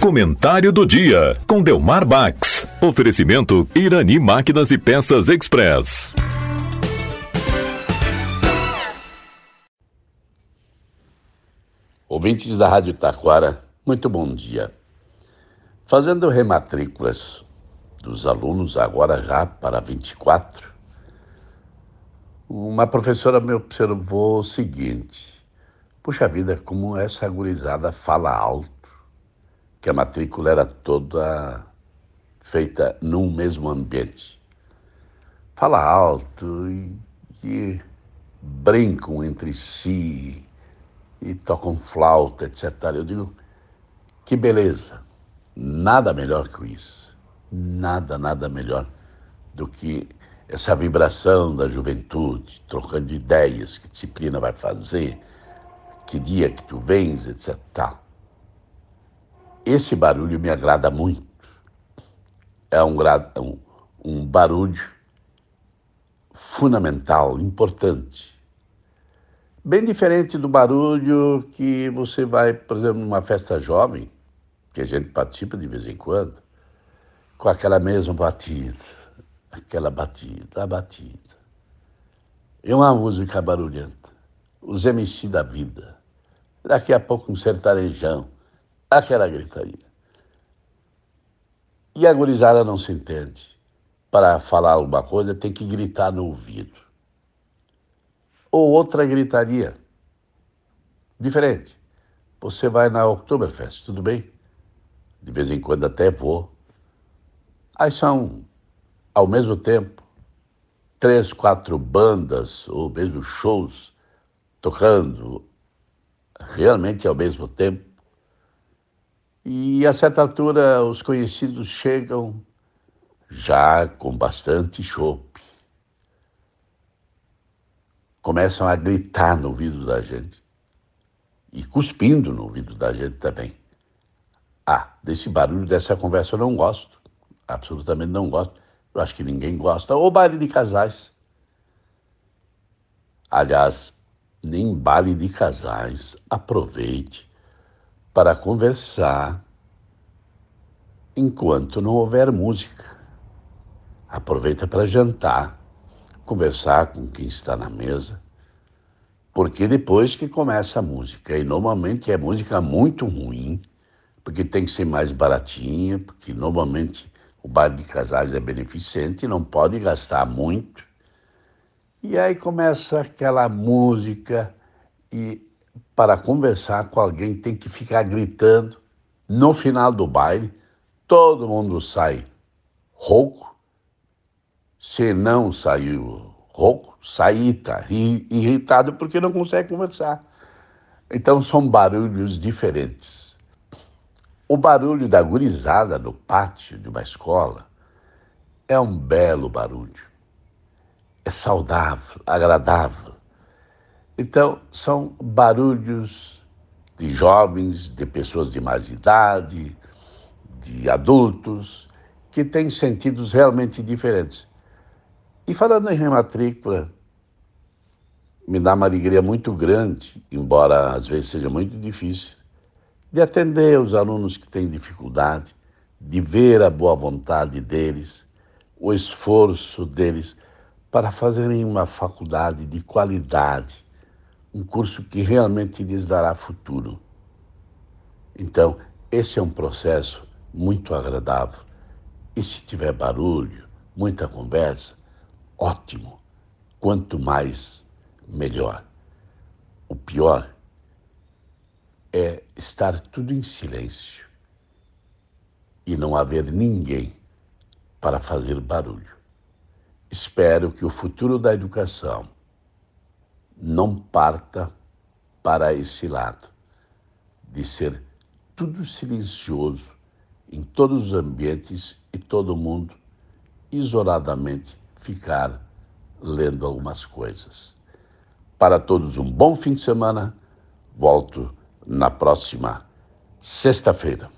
Comentário do dia com Delmar Bax. Oferecimento Irani Máquinas e Peças Express. Ouvintes da Rádio Taquara, muito bom dia. Fazendo rematrículas dos alunos agora já para 24, uma professora me observou o seguinte: Puxa vida, como essa gurizada fala alto que a matrícula era toda feita num mesmo ambiente. Fala alto e, e brincam entre si e tocam flauta, etc. Eu digo, que beleza, nada melhor que isso, nada, nada melhor do que essa vibração da juventude, trocando ideias, que disciplina vai fazer, que dia que tu vens, etc. Esse barulho me agrada muito. É um, um, um barulho fundamental, importante. Bem diferente do barulho que você vai, por exemplo, numa festa jovem, que a gente participa de vez em quando, com aquela mesma batida, aquela batida, a batida. É uma música barulhenta, os MC da vida. Daqui a pouco um sertanejão, aquela gritaria. E a gurizada não se entende. Para falar alguma coisa, tem que gritar no ouvido. Ou outra gritaria. Diferente. Você vai na Oktoberfest, tudo bem? De vez em quando até vou. Aí são, ao mesmo tempo, três, quatro bandas ou mesmo shows tocando realmente ao mesmo tempo. E a certa altura os conhecidos chegam já com bastante chope. Começam a gritar no ouvido da gente e cuspindo no ouvido da gente também. Ah, desse barulho, dessa conversa eu não gosto. Absolutamente não gosto. Eu acho que ninguém gosta. Ou baile de casais. Aliás, nem baile de casais. Aproveite para conversar enquanto não houver música. Aproveita para jantar, conversar com quem está na mesa, porque depois que começa a música, e normalmente é música muito ruim, porque tem que ser mais baratinha, porque normalmente o bar de casais é beneficente, não pode gastar muito. E aí começa aquela música e para conversar com alguém tem que ficar gritando. No final do baile, todo mundo sai rouco. Se não saiu rouco, sai irritado porque não consegue conversar. Então são barulhos diferentes. O barulho da gurizada no pátio de uma escola é um belo barulho. É saudável, agradável então, são barulhos de jovens, de pessoas de mais idade, de adultos, que têm sentidos realmente diferentes. E falando em rematrícula, me dá uma alegria muito grande, embora às vezes seja muito difícil, de atender os alunos que têm dificuldade, de ver a boa vontade deles, o esforço deles para fazerem uma faculdade de qualidade um curso que realmente lhes dará futuro. Então, esse é um processo muito agradável. E se tiver barulho, muita conversa, ótimo. Quanto mais, melhor. O pior é estar tudo em silêncio e não haver ninguém para fazer barulho. Espero que o futuro da educação não parta para esse lado, de ser tudo silencioso em todos os ambientes e todo mundo isoladamente ficar lendo algumas coisas. Para todos, um bom fim de semana. Volto na próxima sexta-feira.